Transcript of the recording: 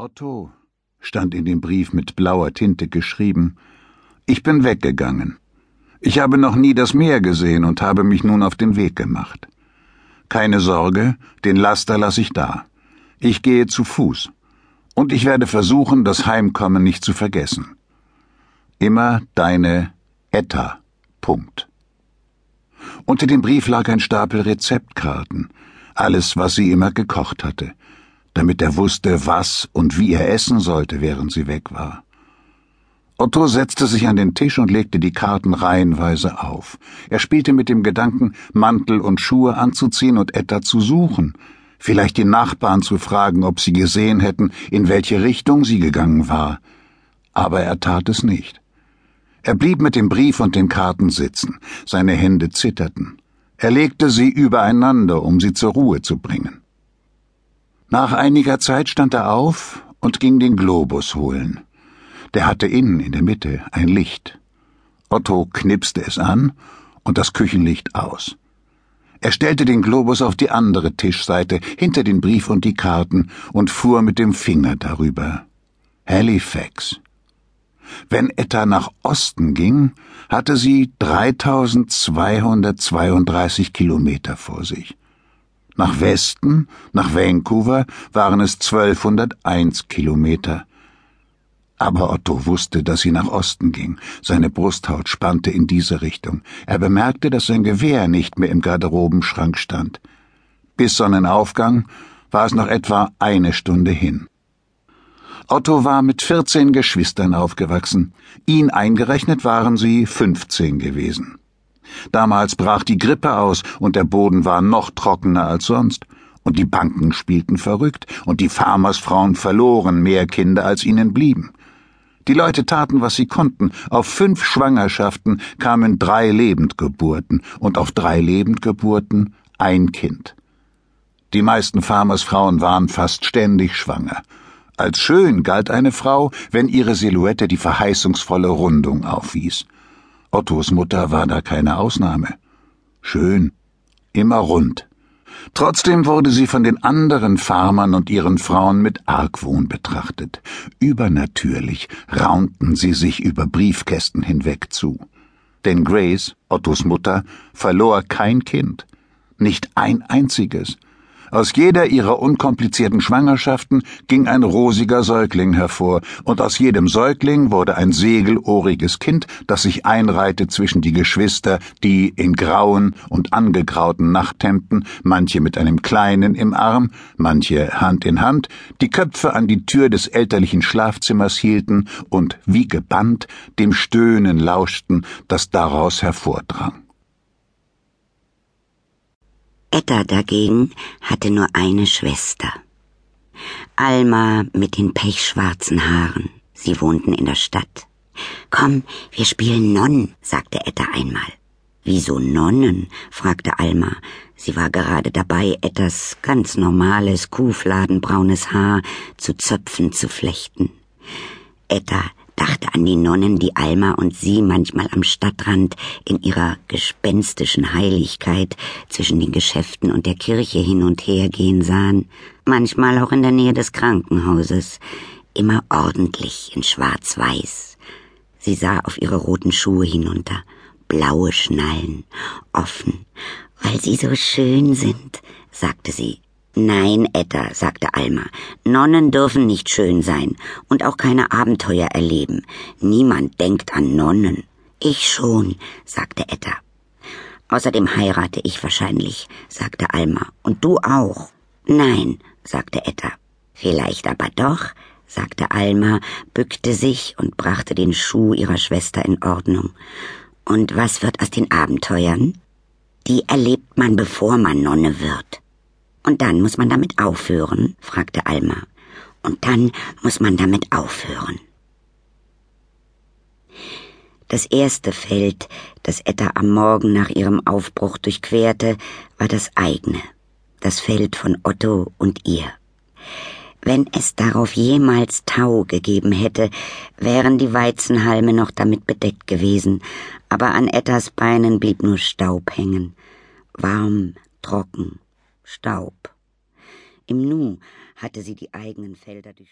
Otto, stand in dem Brief mit blauer Tinte geschrieben, ich bin weggegangen. Ich habe noch nie das Meer gesehen und habe mich nun auf den Weg gemacht. Keine Sorge, den Laster lasse ich da. Ich gehe zu Fuß. Und ich werde versuchen, das Heimkommen nicht zu vergessen. Immer deine Etta. Punkt. Unter dem Brief lag ein Stapel Rezeptkarten, alles, was sie immer gekocht hatte damit er wusste, was und wie er essen sollte, während sie weg war. Otto setzte sich an den Tisch und legte die Karten reihenweise auf. Er spielte mit dem Gedanken, Mantel und Schuhe anzuziehen und Etta zu suchen, vielleicht die Nachbarn zu fragen, ob sie gesehen hätten, in welche Richtung sie gegangen war. Aber er tat es nicht. Er blieb mit dem Brief und den Karten sitzen, seine Hände zitterten. Er legte sie übereinander, um sie zur Ruhe zu bringen. Nach einiger Zeit stand er auf und ging den Globus holen. Der hatte innen in der Mitte ein Licht. Otto knipste es an und das Küchenlicht aus. Er stellte den Globus auf die andere Tischseite, hinter den Brief und die Karten, und fuhr mit dem Finger darüber. Halifax. Wenn Etta nach Osten ging, hatte sie 3232 Kilometer vor sich. Nach Westen, nach Vancouver, waren es 1201 Kilometer. Aber Otto wusste, dass sie nach Osten ging. Seine Brusthaut spannte in diese Richtung. Er bemerkte, dass sein Gewehr nicht mehr im Garderobenschrank stand. Bis Sonnenaufgang war es noch etwa eine Stunde hin. Otto war mit 14 Geschwistern aufgewachsen. Ihn eingerechnet waren sie 15 gewesen. Damals brach die Grippe aus und der Boden war noch trockener als sonst. Und die Banken spielten verrückt und die Farmersfrauen verloren mehr Kinder, als ihnen blieben. Die Leute taten, was sie konnten. Auf fünf Schwangerschaften kamen drei Lebendgeburten und auf drei Lebendgeburten ein Kind. Die meisten Farmersfrauen waren fast ständig schwanger. Als schön galt eine Frau, wenn ihre Silhouette die verheißungsvolle Rundung aufwies. Ottos Mutter war da keine Ausnahme. Schön, immer rund. Trotzdem wurde sie von den anderen Farmern und ihren Frauen mit Argwohn betrachtet. Übernatürlich raunten sie sich über Briefkästen hinweg zu. Denn Grace, Ottos Mutter, verlor kein Kind. Nicht ein einziges. Aus jeder ihrer unkomplizierten Schwangerschaften ging ein rosiger Säugling hervor, und aus jedem Säugling wurde ein segelohriges Kind, das sich einreihte zwischen die Geschwister, die in grauen und angegrauten Nachthemden, manche mit einem kleinen im Arm, manche Hand in Hand, die Köpfe an die Tür des elterlichen Schlafzimmers hielten und wie gebannt dem Stöhnen lauschten, das daraus hervordrang. Etta dagegen hatte nur eine Schwester. Alma mit den pechschwarzen Haaren. Sie wohnten in der Stadt. Komm, wir spielen Nonnen, sagte Etta einmal. Wieso Nonnen? fragte Alma. Sie war gerade dabei, Ettas ganz normales, kuhfladenbraunes Haar zu Zöpfen zu flechten. Etta dachte an die Nonnen, die Alma und sie manchmal am Stadtrand in ihrer gespenstischen Heiligkeit zwischen den Geschäften und der Kirche hin und her gehen sahen, manchmal auch in der Nähe des Krankenhauses, immer ordentlich in schwarz-weiß. Sie sah auf ihre roten Schuhe hinunter, blaue Schnallen, offen, weil sie so schön sind, sagte sie Nein, Etta, sagte Alma, Nonnen dürfen nicht schön sein und auch keine Abenteuer erleben. Niemand denkt an Nonnen. Ich schon, sagte Etta. Außerdem heirate ich wahrscheinlich, sagte Alma. Und du auch. Nein, sagte Etta. Vielleicht aber doch, sagte Alma, bückte sich und brachte den Schuh ihrer Schwester in Ordnung. Und was wird aus den Abenteuern? Die erlebt man, bevor man Nonne wird. Und dann muss man damit aufhören? fragte Alma. Und dann muss man damit aufhören. Das erste Feld, das Etta am Morgen nach ihrem Aufbruch durchquerte, war das eigene, das Feld von Otto und ihr. Wenn es darauf jemals Tau gegeben hätte, wären die Weizenhalme noch damit bedeckt gewesen, aber an Ettas Beinen blieb nur Staub hängen, warm, trocken, Staub. Im Nu hatte sie die eigenen Felder durch